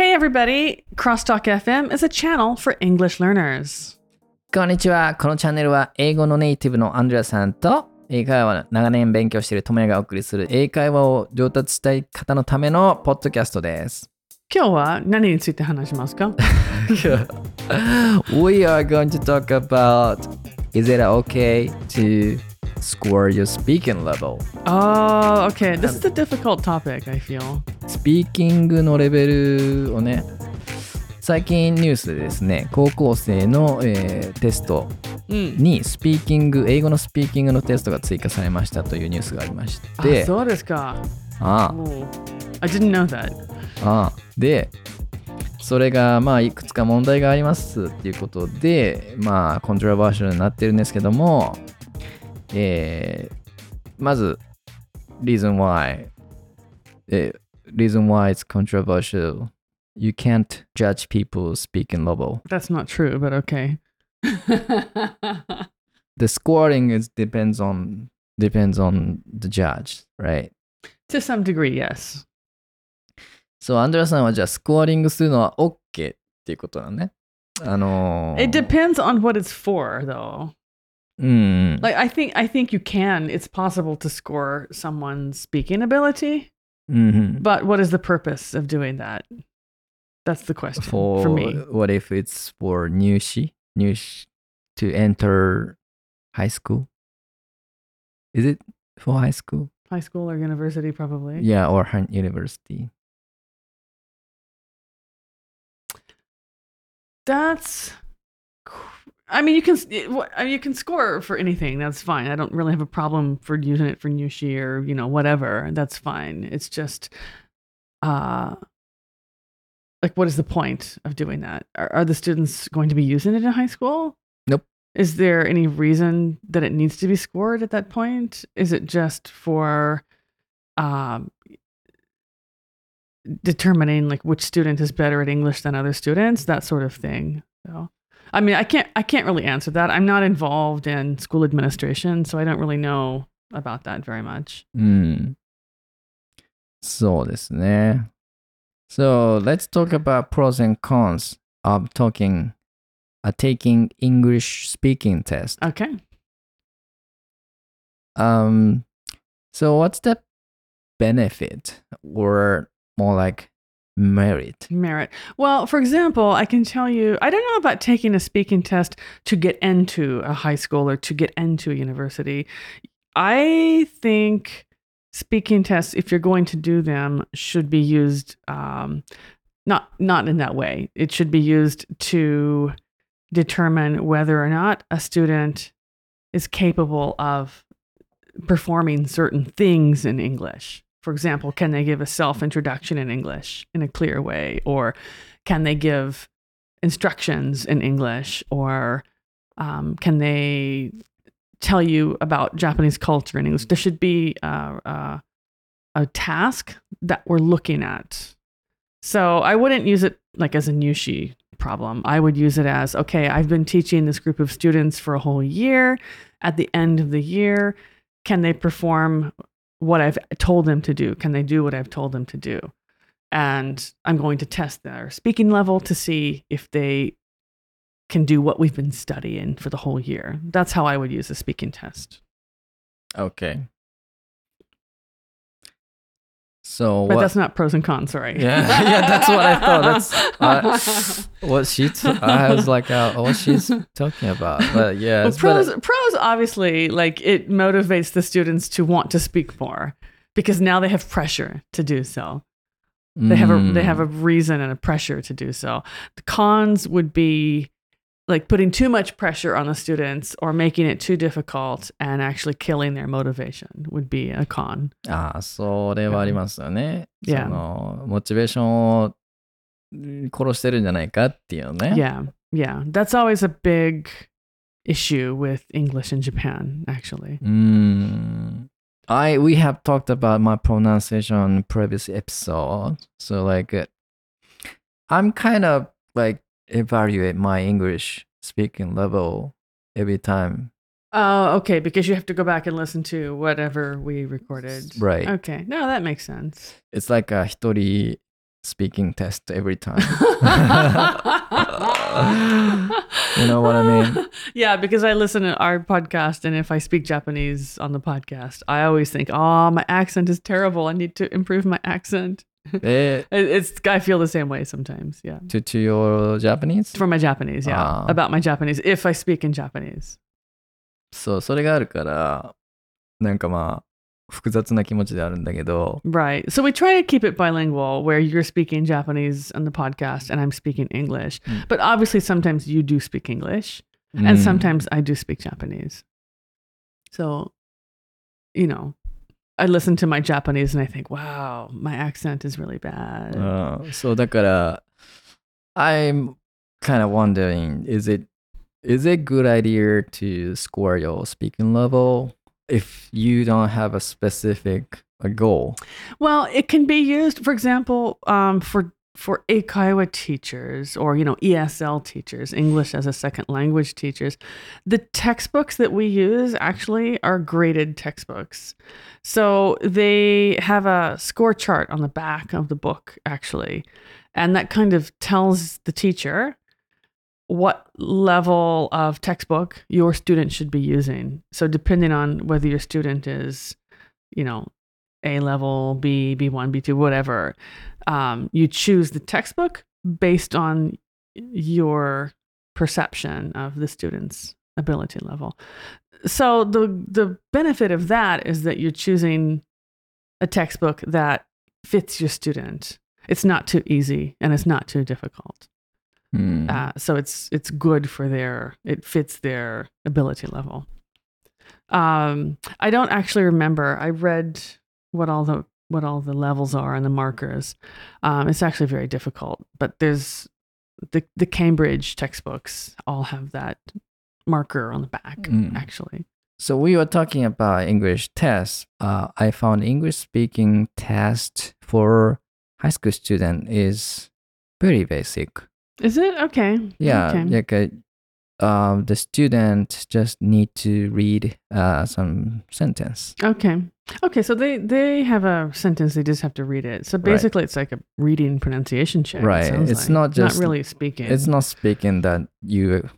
Hey, everybody. Crosstalk FM is a channel for English learners. こんにちは。このチャンネルは英語のネイティブのアンドレアさんと英会話を長年勉強している友也がお送りする英会話を上達したい方のためのポッドキャストです。今日は何について話しますか？We are going to talk about is it okay to score your speaking level? Oh, okay. This is a difficult topic, I feel. スピーキングのレベルをね、最近ニュースでですね、高校生の、えーテストうん。にスピーキング、英語のスピーキングのテストが追加されましたというニュースがありまして、あそうですか。あ Oh, I didn't know that. ああで、それがまあいくつか問題がありますっていうことで、まあコントラバーシャルになってるんですけども、えーまず、reason why、えー reason why it's controversial. You can't judge people's speaking level. That's not true, but okay. The scoring is depends on depends on the judge, right? to some degree, yes. そう、アンドレアさんはじゃあスコアリングするのは OK っていうことだね。あのー It depends on what it's for, though. Mm. Like I think I think you can. It's possible to score someone's speaking ability, mm-hmm. but what is the purpose of doing that? That's the question for, for me. What if it's for Nyushi, Nyushi to enter high school? Is it for high school? High school or university, probably. Yeah, or university. That's I mean, you can I mean, you can score for anything. That's fine. I don't really have a problem for using it for Nyushi or you know whatever. That's fine. It's just, uh, like, what is the point of doing that? Are, are the students going to be using it in high school? Nope. Is there any reason that it needs to be scored at that point? Is it just for, um, determining like which student is better at English than other students, that sort of thing. So, I mean, I can't I can't really answer that. I'm not involved in school administration, so I don't really know about that very much. Mm. So this eh? So let's talk about pros and cons of talking uh, taking English speaking test. Okay. Um so what's the benefit or more like merit? Merit. Well, for example, I can tell you, I don't know about taking a speaking test to get into a high school or to get into a university. I think speaking tests, if you're going to do them, should be used um, not not in that way. It should be used to determine whether or not a student is capable of performing certain things in English. For example, can they give a self introduction in English in a clear way? Or can they give instructions in English? Or um, can they tell you about Japanese culture in English? There should be uh, uh, a task that we're looking at. So I wouldn't use it like as a Nyushi problem. I would use it as okay, I've been teaching this group of students for a whole year. At the end of the year, can they perform what I've told them to do? Can they do what I've told them to do? And I'm going to test their speaking level to see if they can do what we've been studying for the whole year. That's how I would use a speaking test. Okay. So But what? that's not pros and cons, sorry. Yeah, yeah, that's what I thought. That's uh, what she. T- I was like, uh, what she's talking about. But yeah, Well, pros, pros obviously like it motivates the students to want to speak more because now they have pressure to do so. They have a they have Mm, a reason and a pressure to do so. The cons would be like putting too much pressure on the students or making it too difficult and actually killing their motivation would be a con. ああ、それはありますよね。 Yeah. そのモチベーションをうん殺してるんじゃないかっていうのね。 Yeah. Yeah. That's always a big issue with English in Japan, actually. うーん。I we have talked about my pronunciation on previous episode. So like uh, I'm kind of like evaluate my English speaking level every time. Oh, okay, because you have to go back and listen to whatever we recorded. Right. Okay. No, that makes sense. It's like a 一人 speaking test every time. you know what I mean? Yeah, because I listen to our podcast, and if I speak Japanese on the podcast, I always think, "Oh, my accent is terrible. I need to improve my accent." Eh, It- It's I feel the same way sometimes. Yeah, to, to your Japanese? for my Japanese. Yeah, Ah. about my Japanese. If I speak in Japanese. そう、それがあるから、なんかまあ、複雑な気持ちであるんだけど、 Right. So we try to keep it bilingual where you're speaking Japanese on the podcast and I'm speaking English. Mm. But obviously, sometimes you do speak English うん and sometimes I do speak Japanese. So, you know, I listen to my Japanese and I think, wow, my accent is really bad. うんそう、だから、I'm kind of wondering, is it, is it good idea to score your speaking level if you don't have a specific uh, goal? Well, it can be used, for example, um, for for Eikaiwa teachers or you know ESL teachers, English as a second language teachers. The textbooks that we use actually are graded textbooks, so they have a score chart on the back of the book actually, and that kind of tells the teacher what level of textbook your student should be using. So depending on whether your student is, you know, a level, B, B1, B2, whatever. Um, you choose the textbook based on your perception of the student's ability level. So the the benefit of that is that you're choosing a textbook that fits your student. It's not too easy and it's not too difficult. うん。Uh, so it's it's good for their it fits their ability level. Um, I don't actually remember. I read what all the what all the levels are and the markers. Um, it's actually very difficult, but there's the the Cambridge textbooks all have that marker on the back. Mm. Actually, So we were talking about English tests. Uh, I found English speaking test for high school student is very basic. is it okay? Yeah, Okay. like uh, um, the student just need to read uh, some sentence. Okay. Okay. So they they have a sentence. They just have to read it. So Right. basically, it's like a reading pronunciation check. Right. sounds It's like. not just- not really speaking. It's not speaking that you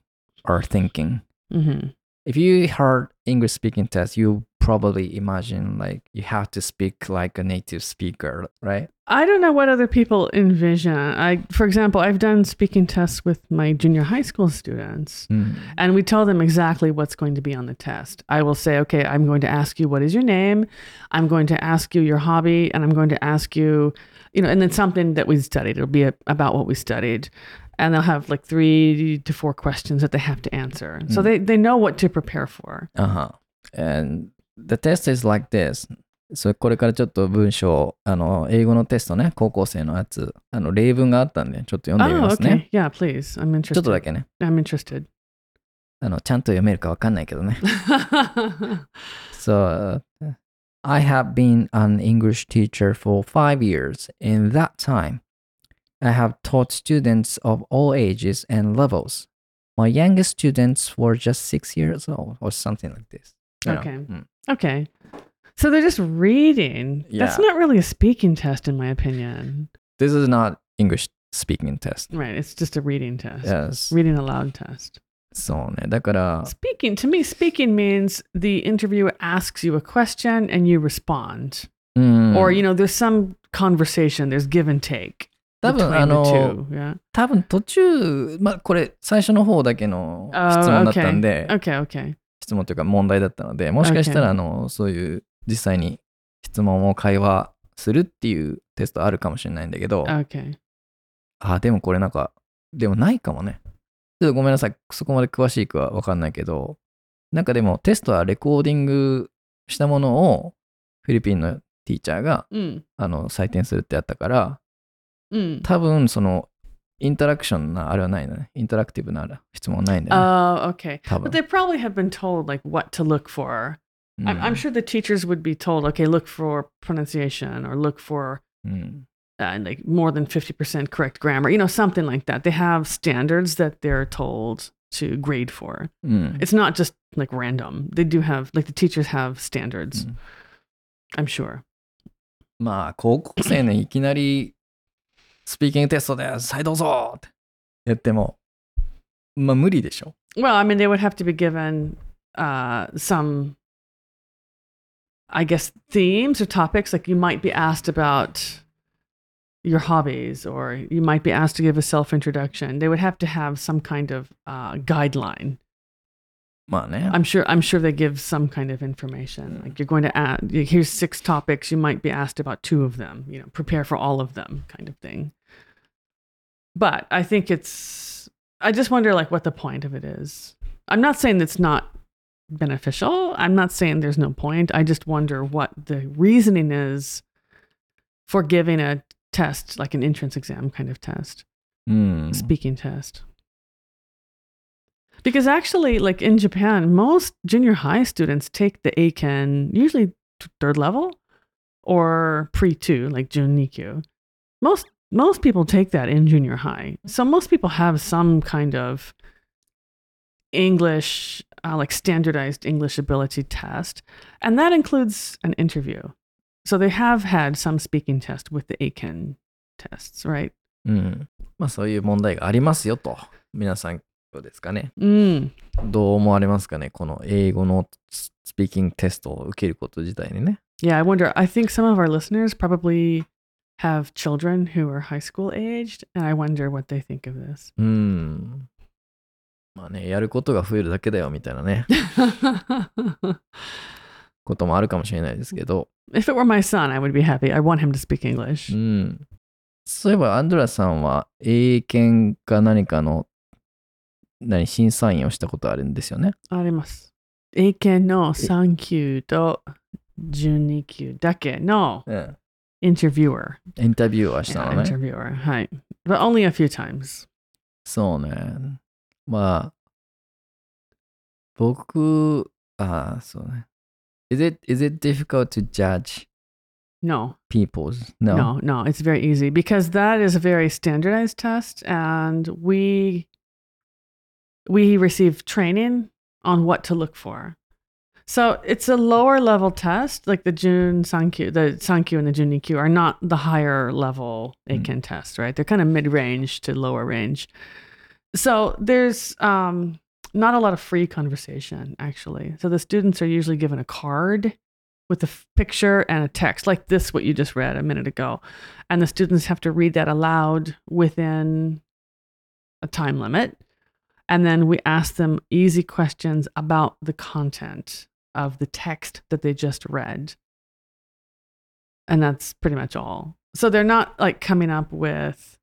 are thinking. hmm If you heard English speaking test, you probably imagine like you have to speak like a native speaker, right? I don't know what other people envision. I, for example, I've done speaking tests with my junior high school students, Mm. and we tell them exactly what's going to be on the test. I will say, okay, I'm going to ask you what is your name, I'm going to ask you your hobby, and I'm going to ask you, you know, and then something that we studied. It'll be a, about what we studied, and they'll have like three to four questions that they have to answer. So Mm. they they know what to prepare for. Uh-huh. And the test is like this. そこれからちょっと文章、あの、英語のテストね、高校生のやつ、あの、例文があったんで、ちょっと読んでみ Oh, ますね。 okay. Yeah, please. I'm ちょっと interested. だけね。 I'm interested. あの、ちゃんと読めるかわかんないけどね。So, uh, I have been an English teacher for five years. In that time, I have taught students of all ages and levels. My youngest students were just six years old or something like this. You know? Okay. Mm. Okay. So they're just reading. That's Yeah. not really a speaking test, in my opinion. This is not English speaking test. Right. It's just a reading test. Yes. Reading aloud test. そうね。だから、 Speaking, to me, speaking means the interviewer asks you a question and you respond. うん。 Or, you know, there's some conversation, there's give and take 多分あの. Yeah. 多分途中、まあこれ最初の方だけの質 Oh, 問だったん okay. で、Okay. Okay. 質問というか問題だったので、もしかしたら Okay. あの、そういう実際に質問を会話するっていうテストあるかもしれないんだけど、Okay. あ、でもこれなんか、でもないかもね。ちょっとごめんなさい。そこまで詳しいかはわかんないけど、なんかでもテストはレコーディングしたものをフィリピンのティーチャーが Mm. あの採点するってやったから、Mm. 多分そのインタラクションなあれはないのね。インタラクティブな質問ないんだよね。 Oh, okay. 多分 But。they probably have been told like what to look for. うん I'm, I'm sure the teachers would be told, okay, look for pronunciation or look for うん。 uh, like more than 50% correct grammar, you know, something like that. They have standards that they're told to grade for. うん。 It's not just like random. They do have, like, the teachers have standards, うん I'm sure. まあ、高校生ね、いきなり スピーキングテストです。はい、どうぞってやっても、まあ無理でしょ。 Well, I mean, they would have to be given uh, some, I guess, themes or topics. Like you might be asked about your hobbies, or you might be asked to give a self introduction. They would have to have some kind of uh, guideline. Come now. I'm sure. I'm sure they give some kind of information. Like you're going to add. Here's six topics. You might be asked about two of them. You know, prepare for all of them, kind of thing. But I think it's. I just wonder, like, what the point of it is. I'm not saying it's not beneficial. I'm not saying there's no point. I just wonder what the reasoning is for giving a test, like an entrance exam kind of test, mm. speaking test. Because actually, like in Japan, most junior high students take the Eiken usually third level or pre two, like Junikyu. Most most people take that in junior high, so most people have some kind of English, uh, like standardized English ability test, and that includes an interview. So they have had some speaking test with the Eiken tests, right? Mm. うん。まあそういう問題がありますよと。皆さんどうですかね。Mm. どう思われますかね。この英語のスピーキングテストを受けること自体にね。Yeah, I wonder. I think some of our listeners probably have children who are high school aged, and I wonder what they think of this. うん。まあね、やることが増えるだけだよみたいなね、こともあるかもしれないですけど。if it were my son, I would be happy. I want him to speak う English. ん。そういえば、アンドラさんは英検か何かの何審査員をしたことあるんですよね。あります。英検の3級と12級だけのうん。interviewer. インタビューはしたのね。interviewer. はい。But only a few times. そうね。まあ、僕、ああ、そうね。Is it, is it difficult to judge No, people's? No. no, no. It's very easy because that is a very standardized test, and we we receive training on what to look for. So it's a lower level test, like the June Sankyu, the Sankyu and the Junikyu are not the higher level Mm. Eiken test, right? They're kind of mid range to lower range. So there's um, not a lot of free conversation actually. So the students are usually given a card with a f- picture and a text, like this, what you just read a minute ago. And the students have to read that aloud within a time limit. And then we ask them easy questions about the content of the text that they just read. And that's pretty much all. So they're not like coming up with,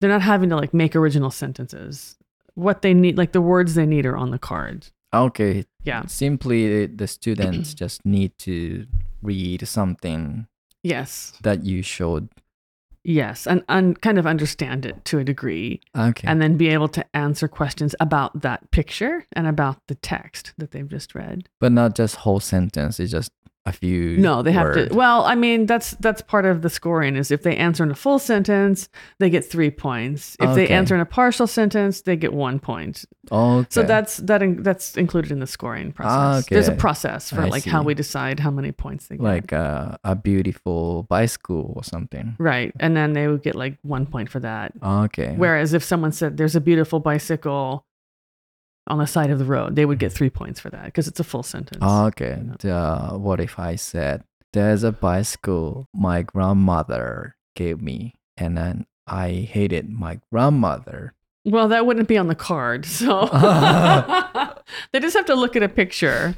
they're not having to like make original sentences. What they need, like the words they need are on the card. Okay. Yeah. Simply, the students just need to read something Yes. that you showed. Yes. And, and kind of understand it to a degree. Okay. and then be able to answer questions about that picture and about the text that they've just read. but not just whole sentence. It's just a few. No, they have word. to. Well, I mean, that's that's part of the scoring. Is if they answer in a full sentence, they get three points. If they answer in a partial sentence, they get one point. Okay. So that's that in, that's included in the scoring process. There's a process for I like how we decide how many points they get. like uh, a beautiful bicycle or something. right, and then they would get like one point for that. Okay. Whereas if someone said there's a beautiful bicycle on the side of the road, they would get three points for that because it's a full sentence. Okay. Uh, what if I said, There's a bicycle my grandmother gave me, and then I hated my grandmother. well, that wouldn't be on the card. So they just have to look at a picture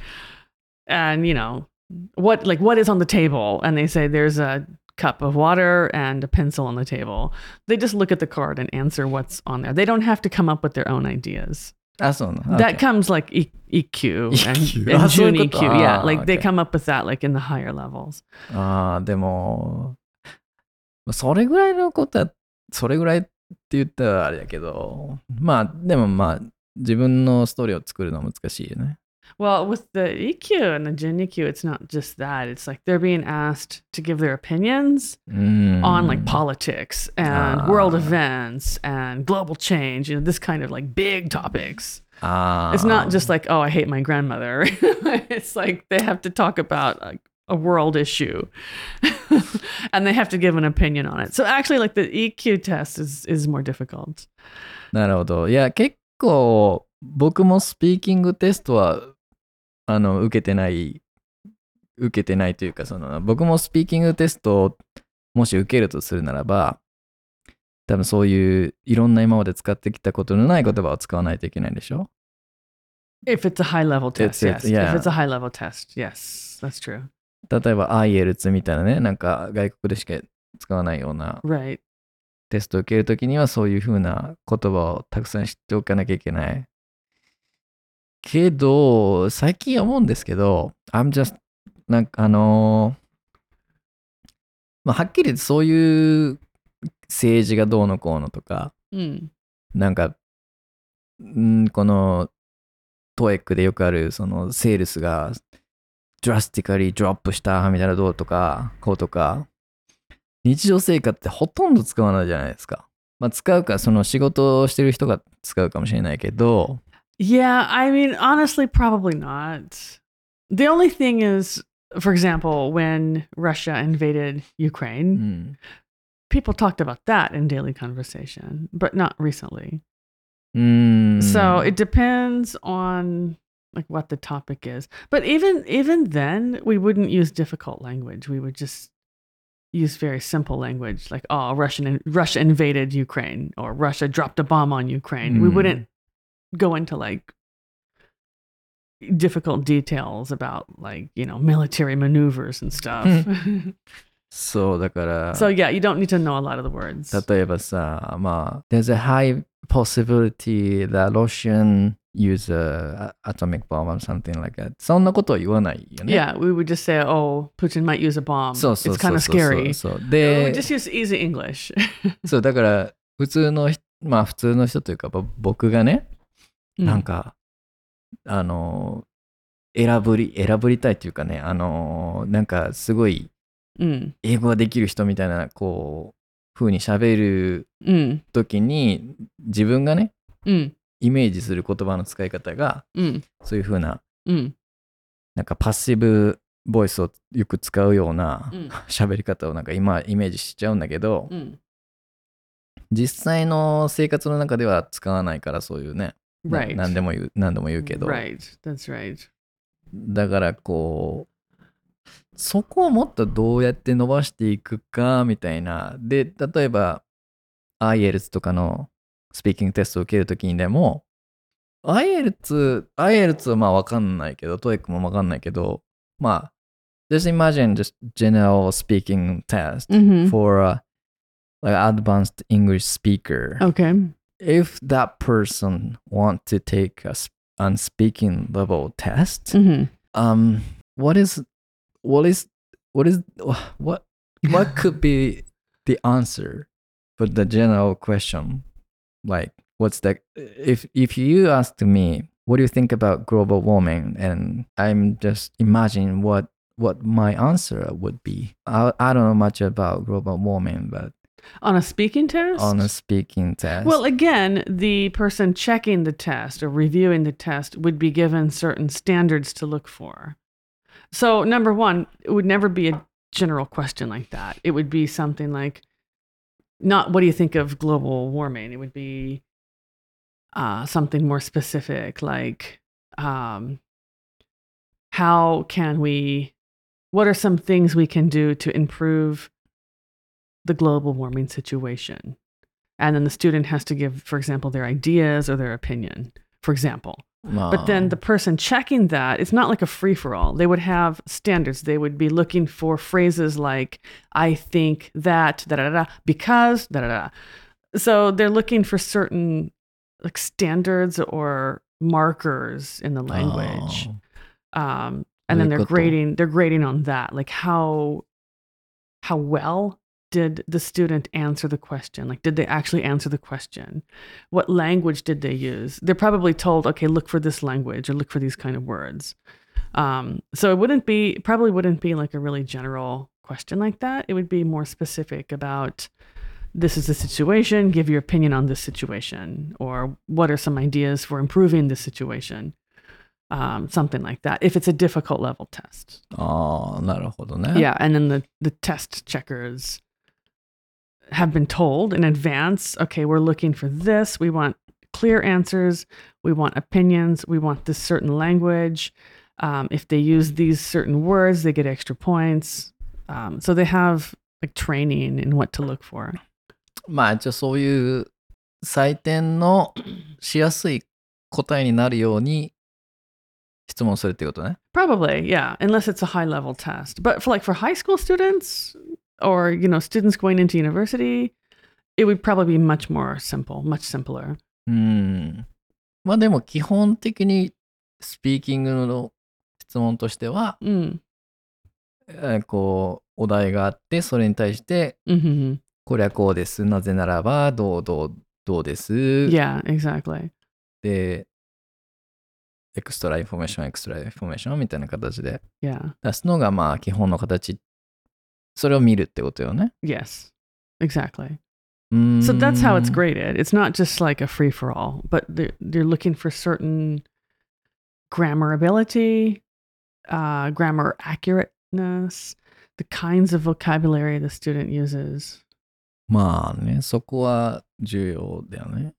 and, you know, what like what is on the table and they say there's a cup of water and a pencil on the table. They just look at the card and answer what's on there. They don't have to come up with their own ideas. あ、そうなの That Okay. comes like e- EQ and, and あ、そういう June こと。EQ. Yeah, あー like they okay. come up with that like in the higher levels. ああ、でも、まあそれぐらいのことは、それぐらいって言ったらあれだけど、まあ、でもまあ、自分のストーリーを作るのは難しいよね。Well, with the Ikkyu and the Jun Ikkyu, it's not just that. It's like they're being asked to give their opinions mm. on like mm. politics and ah. world events and global change, you know, this kind of like big topics. It's not ah. just like, oh, I hate my grandmother. it's like they have to talk about like, a world issue and they have to give an opinion on it. So actually like the Ikkyu test is is more difficult. なるほど。いや、結構僕もスピーキングテストはあの、受けてない、受けてないというか、その、僕もスピーキングテストをもし受けるとするならば、多分そういういろんな今まで使ってきたことのない言葉を使わないといけないでしょ？If it's a high level test, It's- it's- yes. yeah. If it's a high level test, yes, that's true. 例えば IELTS みたいなね、なんか外国でしか使わないような Right. テストを受けるときにはそういうふうな言葉をたくさん知っておかなきゃいけない。けど、最近思うんですけど、I'm just, なんかあのーまあ、はっきり言ってそういう政治がどうのこうのとか、Mm. なんか、んこのトエックでよくあるそのセールスが drastically drop したみたいなどうとか、こうとか、日常生活ってほとんど使わないじゃないですか。まあ使うか、その仕事をしてる人が使うかもしれないけど、Yeah, I mean, honestly, probably not. The only thing is, for example, when Russia invaded Ukraine, mm. people talked about that in daily conversation, but not recently. Mm. So it depends on like what the topic is. But even even then, we wouldn't use difficult language. We would just use very simple language, like "oh, Russian Russia invaded Ukraine" or "Russia dropped a bomb on Ukraine." Mm. We wouldn't mm go into like difficult details about like you know military maneuvers and stuff. そう、だから、 so yeah, you don't need to know a lot of the words. 例えばさ、まあ、there's a high possibility that Russian use a atomic bomb or something like that. そんなことは言わないよね。 Yeah, we would just say, "Oh, Putin might use a bomb." そうそう it's そう kind そう of scary. そうそう We で would、just use easy English. そう、だから、普通の人、まあ普通の人というか、ぼ僕がね、 なんか、あの、選ぶり、選ぶりたいっていうかね、あの、なんかすごい Mm, 英語ができる人みたいな、こう、風に喋る mm, 時に、自分がね、mm, イメージする言葉の使い方が、mm, そういう風な、mm, なんかパッシブボイスをよく使うような mm, 喋り方をなんか今イメージしちゃうんだけど、mm. 実際の生活の中では使わないからそういうね、な Right. 何でも言う、何でも言うけど、Right. That's right. だからこう、そこをもっとどうやって伸ばしていくかみたいな。で、例えば IELTS とかのスピーキングテストを受けるときにでも、IELTS、IELTS はまあわかんないけど、TOEIC もわかんないけど、まあ、just imagine just general speaking test Mm-hmm. for a like advanced English speaker. Okay. If that person want to take a, a speaking level test, Mm-hmm. um what is what is what is what what could be the answer for the general question? Like what's the if if you asked me what do you think about global warming? And i'm just imagining what what my answer would be. I, I don't know much about global warming but On a speaking test? on a speaking test Well, again, the person checking the test or reviewing the test would be given certain standards to look for. So, number one, it would never be a general question like that. It would be something like, not what do you think of global warming? It would be uh, something more specific, like, um, how can we, what are some things we can do to improve the global warming situation. And then the student has to give, for example, their ideas or their opinion, for example. No. But then the person checking that, it's not like a free for all. They would have standards. They would be looking for phrases like, I think that, da da da, because, da da da. So they're looking for certain like standards or markers in the language. Oh. Um, and then they're grading, they're grading on that, like how how well did the student answer the question like did they actually answer the question what language did they use they're probably told okay look for this language or look for these kind of words um, so it wouldn't be probably wouldn't be like a really general question like that it would be more specific about this is the situation give your opinion on this situation or what are some ideas for improving this situation um, something like that. If it's a difficult level test, ああ、なるほどね。 yeah, and then the the test checkers have been told in advance. Okay, we're looking for this. We want clear answers. We want opinions. We want this certain language. Um, if they use these certain words, they get extra points. Um, so they have like training in what to look for. まあ一応そういう採点のしやすい答えになるように質問するってことね。 Probably, yeah, unless it's a high level test. But for like for high school students or you know students going into university, it would probably be much more simple, much simpler. うん。まあでも基本的にスピーキングの質問としては、Mm. えーこうお題があってそれに対して hmm これはこうです。なぜならばどうどうどうです。Yeah, exactly. で、エクストラインフォメーション、エクストラインフォメーションみたいな形で.出すのがまあ基本の形。それを見るってことよね。 Yes. Exactly. うーん So that's how it's graded. It's not just like a free for all, but they're, they're looking for certain grammar ability, uh, grammar accurateness, the kinds of vocabulary the student uses. まあね、そこは重要だよね。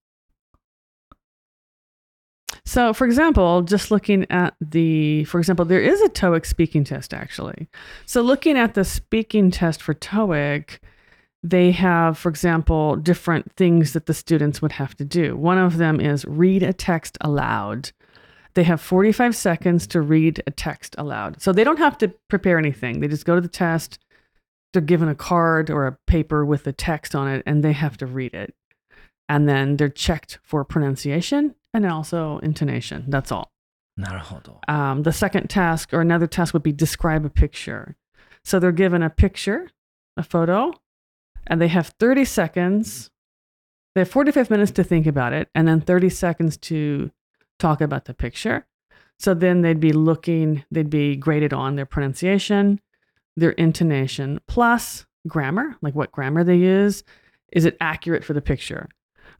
So, for example, just looking at the, for example, there is a TOEIC speaking test actually. So, looking at the speaking test for TOEIC, they have, for example, different things that the students would have to do. One of them is read a text aloud. They have 45 seconds to read a text aloud. So, they don't have to prepare anything. They just go to the test. They're given a card or a paper with the text on it, and they have to read it. And then they're checked for pronunciation and also intonation. That's all. なるほど。 Um, the second task or another task would be describe a picture. So they're given a picture, a photo, and they have 30 seconds. They have 45 minutes to think about it, and then 30 seconds to talk about the picture. So then they'd be looking, they'd be graded on their pronunciation, their intonation, plus grammar, like what grammar they use. Is it accurate for the picture?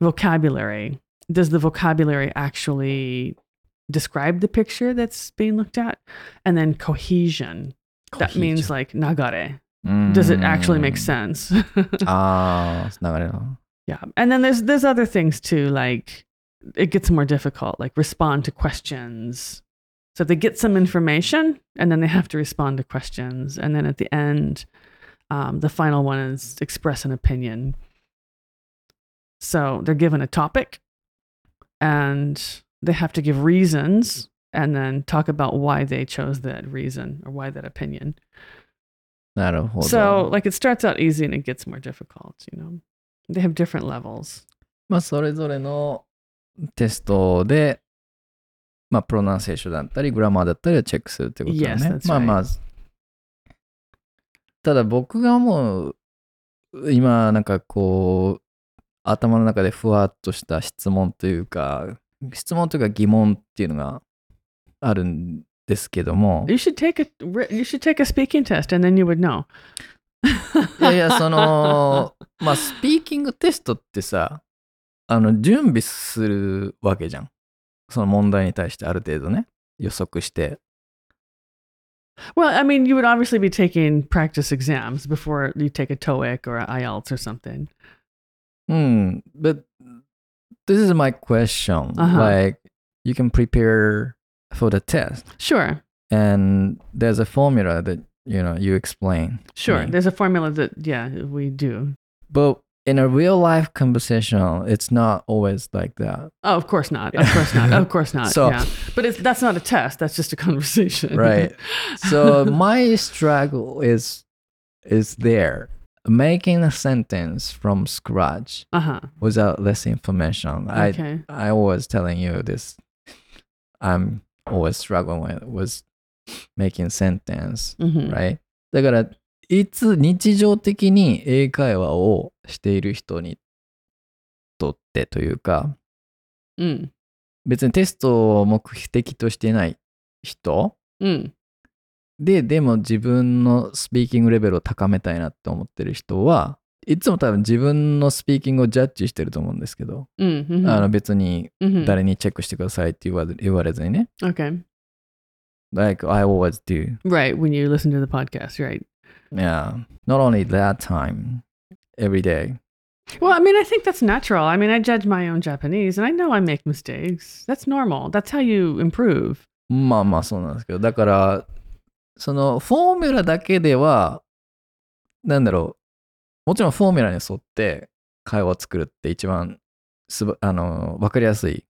Vocabulary. does the vocabulary actually describe the picture that's being looked at? And then cohesion. cohesion. That means like nagare. Mm. Does it actually make sense? Ah, nagare. Yeah. And then there's there's other things too, like it gets more difficult, like respond to questions. So they get some information and then they have to respond to questions. And then at the end, um, the final one is express an opinion. So they're given a topic and they have to give reasons and then talk about why they chose that reason or why that opinion. なるほど。 So like it starts out easy and it gets more difficult, you know. They have different levels. まあ、それぞれのテストで、まあ、プロナンセーションだったり、グラマーだったりをチェックするってことだ Yes, ね。 that's まあまあ、ただ僕が思う、今、なんかこう、 頭の中でふわっとした質問というか、質問というか疑問っていうのがあるんですけども、You should take a you should take a speaking test and then you would know. いやいや、その、まあ、スピーキングテストってさ、あの、準備するわけじゃん。その問題に対してある程度ね、予測して。Well, I mean, you would obviously be taking practice exams before you take a TOEIC or IELTS or something. うん。But this is my question. Uh-huh. Like, you can prepare for the test, Sure, and there's a formula that, you know, you explain. sure. There's a formula that yeah we do. But in a real life conversation, it's not always like that. Oh, of course not. Of course not. Of course not. So- yeah, but it's that's not a test. That's just a conversation. Right. so my struggle is is there making a sentence from scratch uh huh. without less information i Okay. i was telling you this i'm always struggling with, with making sentence hmm right だからいつ日常的に英会話をしている人にとってというか Mm. 別にテストを目的としていない人 Mm. で、でも自分のスピーキングレベルを高めたいなって思ってる人は、いつも多分自分のスピーキングをジャッジしてると思うんですけど、Mm. mhm, あの別に mhm. 誰にチェックしてくださいって言われ言われずにね。Okay. like I always do. Right. When you listen to the podcast, right? Yeah. Not only that time, every day. Well, I mean, I think that's natural. I mean, I judge my own Japanese and I know I make mistakes. That's normal. That's how you improve. まあまあそうなんですけど、だから、そのフォーミュラだけでは、なんだろう、もちろんフォーミュラに沿って会話を作るって一番すばあの分かりやすい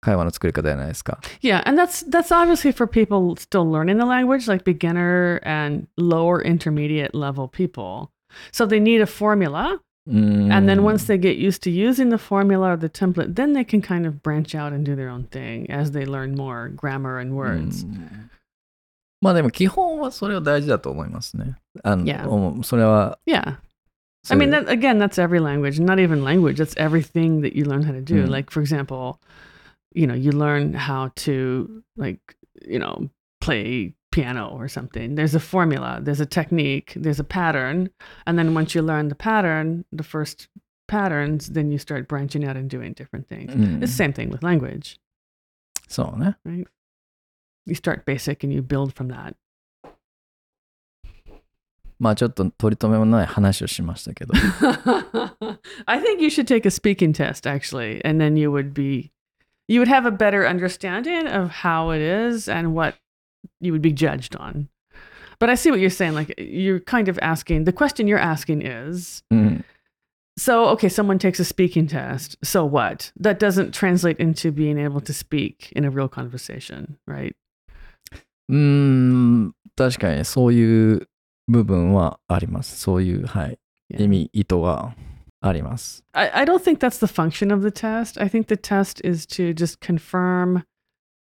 会話の作り方じゃないですか。Yeah, and that's that's obviously for people still learning the language, like beginner and lower intermediate level people. So they need a formula. And then once mm. they get used to using the formula or the template, then they can kind of branch out and do their own thing as they learn more grammar and words. Mm. まあでも基本はそれは大事だと思いますね。あの Yeah. 思うそれは。 Yeah. そ I れ mean, that, again, that's every language, not even language. That's everything that you learn how to do. Mm. Like, for example, you know, you learn how to, like, you know, play piano or something. There's a formula, there's a technique, there's a pattern. And then once you learn the pattern, the first patterns, then you start branching out and doing different things. うん It's the same thing with language. そうね。 You start basic and you build from that. まあちょっと取り留めもない話をしましたけど。 I think you should take a speaking test actually, and then you would be you would have a better understanding of how it is and what you would be judged on. But I see what you're saying. Like you're kind of asking the question you're asking is うん。 so okay, someone takes a speaking test. So what? That doesn't translate into being able to speak in a real conversation, right? うーん、確かにそういう部分はあります。そういう、はい、 Yeah. 意味、意図はあります。 I, I don't think that's the function of the test. I think the test is to just confirm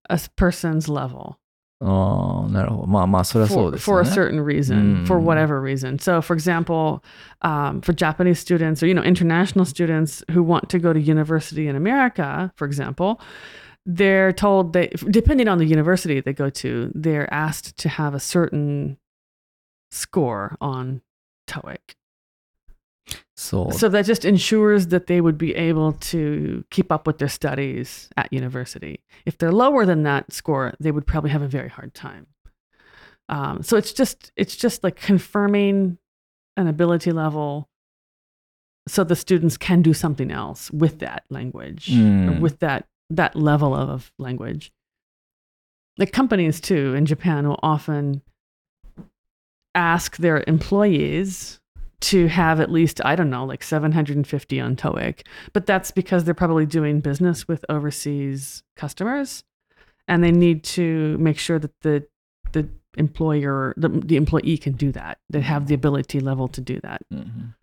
a s- person's level. ああ、なるほど。まあまあ、それはそ for, うです for よ a ね。 certain reason, for Mm. whatever reason. So, for example, um, for Japanese students or you know international students who want to go to university in America, for example, they're told that depending on the university they go to, they're asked to have a certain score on TOEIC. そう。So that just ensures that they would be able to keep up with their studies at university. If they're lower than that score, they would probably have a very hard time. Um, so it's just it's just like confirming an ability level, so the students can do something else with that language or Mm. with that that level of language. The companies too in Japan will often ask their employees to have at least I don't know like 750 on TOEIC, but that's because they're probably doing business with overseas customers, and they need to make sure that the the employer the, the employee can do that. They have the ability level to do that. Mm-hmm. うん、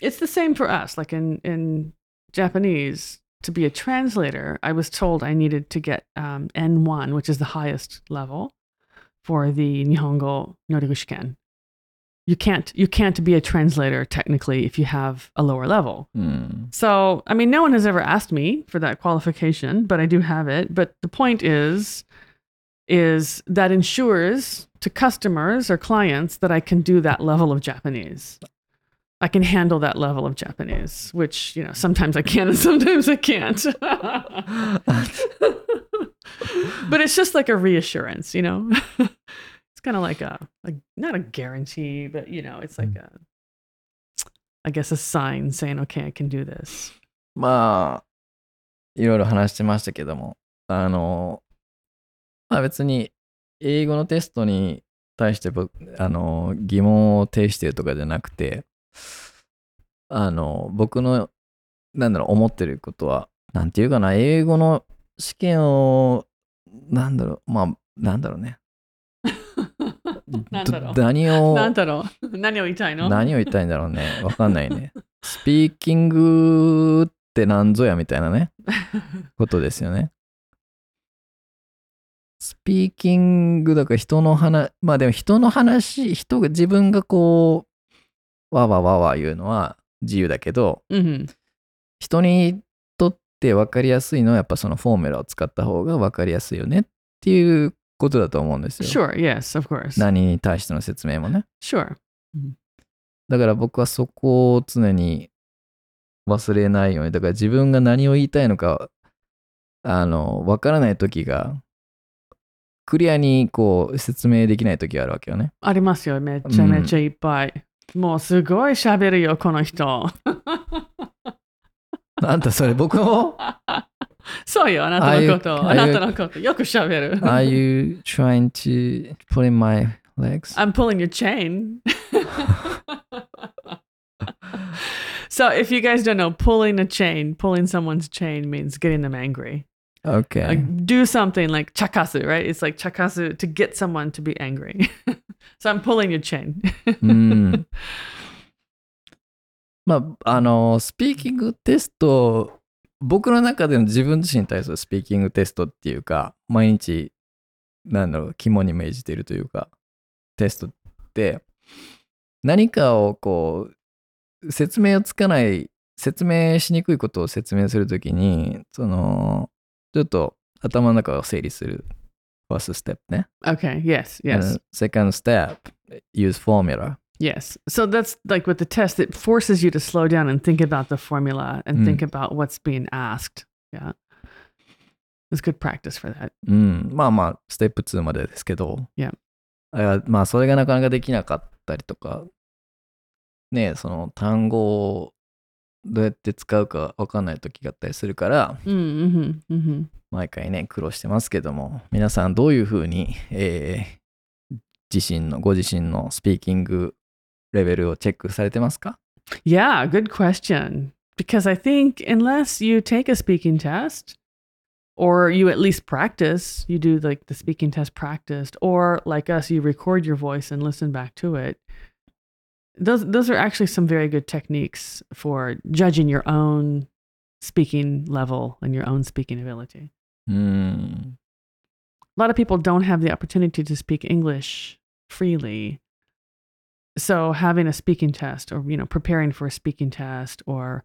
It's the same for us. Like in in Japanese, to be a translator, I was told I needed to get um, N1, which is the highest level for the Nihongo Noryoku Shiken. You can't you can't be a translator technically if you have a lower level. うん。So, I mean, no one has ever asked me for that qualification, but I do have it. But the point is, is that ensures to customers or clients that I can do that level of Japanese. I can handle that level of Japanese, which, you know, sometimes I can and sometimes I can't. but it's just like a reassurance, you know? it's kind of like a, a, not a guarantee, but, you know, it's like a, I guess a sign saying, okay, I can do this. まあ、いろいろ話してましたけども、あの、まあ別に英語のテストに対して僕あの疑問を呈してるとかじゃなくて、 あの、僕の、なんだろう、思ってることは、なんていうかな、英語の試験を、なんだろう、まあ、なんだろうね。何を、なんだろう 何を言いたいの？何を言いたいんだろうね。わかんないね。スピーキングって何ぞやみたいなね、ことですよね。スピーキングだから人の話、まあでも人の話、人が自分がこう、わわわわ言うのは自由だけど、Mhm. 人にとって分かりやすいのはやっぱそのフォーミュラを使った方が分かりやすいよねっていうことだと思うんですよ。Sure, yes, of course. 何に対しての説明もね。Sure. だから僕はそこを常に忘れないように、だから自分が何を言いたいのか、あの、わからない時がクリアにこう説明できない時があるわけよね。ありますよ。めっちゃめっちゃいっぱい。もうすごい喋るよ、この人。あんたそれ僕もそうよ、あなたのこと。あああいうなたのこと。よく喋る。 Are you trying to pull in my legs? I'm pulling your chain. so, if you guys don't know, pulling a chain, pulling someone's chain means getting them angry. Okay. Like, do something like chakasu, right? It's like chakasu to get someone to be angry. So, I'm pulling your chain. まあ、あの、スピーキングテスト、僕の中での自分自身に対するスピーキングテストっていうか、毎日、なんだろう、肝に銘じているというか、テストって、何かをこう、説明をつかない、説明しにくいことを説明するときに、その、ちょっと頭の中を整理する。First step ね。okay. Yes. Yes. And second step, use formula. Yes. So that's like with the test, it forces you to slow down and think about the formula and Mm. think about what's being asked. Yeah. It's good practice for that. うん、まあまあ、ステップ2までですけど、Yeah. あまあ、それがなかなかできなかったりとか、ねえその単語をどうやって使うか分かんない時があったりするから、Mm, hmm hmm 毎回ね、苦労してますけども、皆さんどういうふうに、えー自身の、ご自身のスピーキングレベルをチェックされてますか Yeah, good question. Because I think unless you take a speaking test, or you at least practice, you do like the speaking test practiced, or like us, you record your voice and listen back to it. Those those are actually some very good techniques for judging your own speaking level and your own speaking ability. うん。a lot of people don't have the opportunity to speak English freely. So having a speaking test or you know preparing for a speaking test or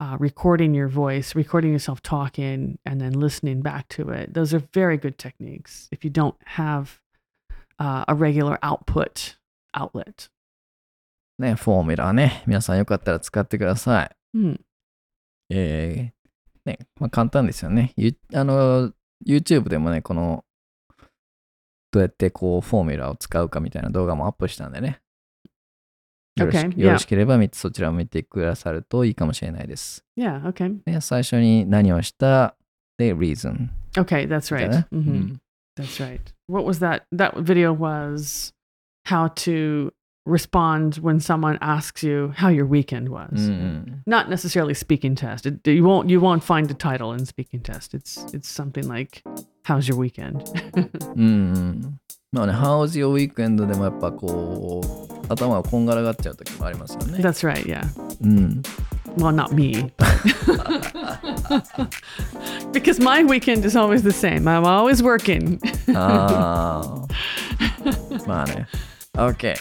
uh, recording your voice, recording yourself talking and then listening back to it. Those are very good techniques if you don't have uh, a regular output outlet. ね、フォーミュラーね、皆さんよかったら使ってください。Hmm. えーね、まあ簡単ですよね。ゆあの、YouTube でもね、この、どうやってこう、フォーミュラーを使うかみたいな動画もアップしたんでね。よろし Okay, よろしければそちらを見てくださるといいかもしれないです。Yeah. Okay. ね、最初に何をしたで、reason。Okay. That's right. な hmm うん That's right. What was that? That video was how to respond when someone asks you how your weekend was. うんうん。 Not necessarily speaking test. It, you won't you won't find a title in speaking test. It's it's something like how's your weekend. うんうん。まあね、How's your weekend? でもやっぱこう、頭がこんがらがっちゃう時もありますよね。 That's right. Yeah. うん。 Well, not me. because my weekend is always the same. I'm always working. ああ。まあね。OK。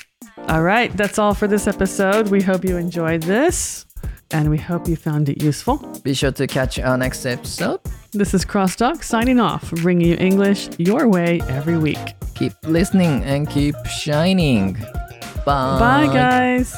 All right, that's all for this episode. We hope you enjoyed this and we hope you found it useful. Be sure to catch our next episode. This is Crosstalk signing off, bringing you English your way every week. Keep listening and keep shining. Bye. Bye, guys.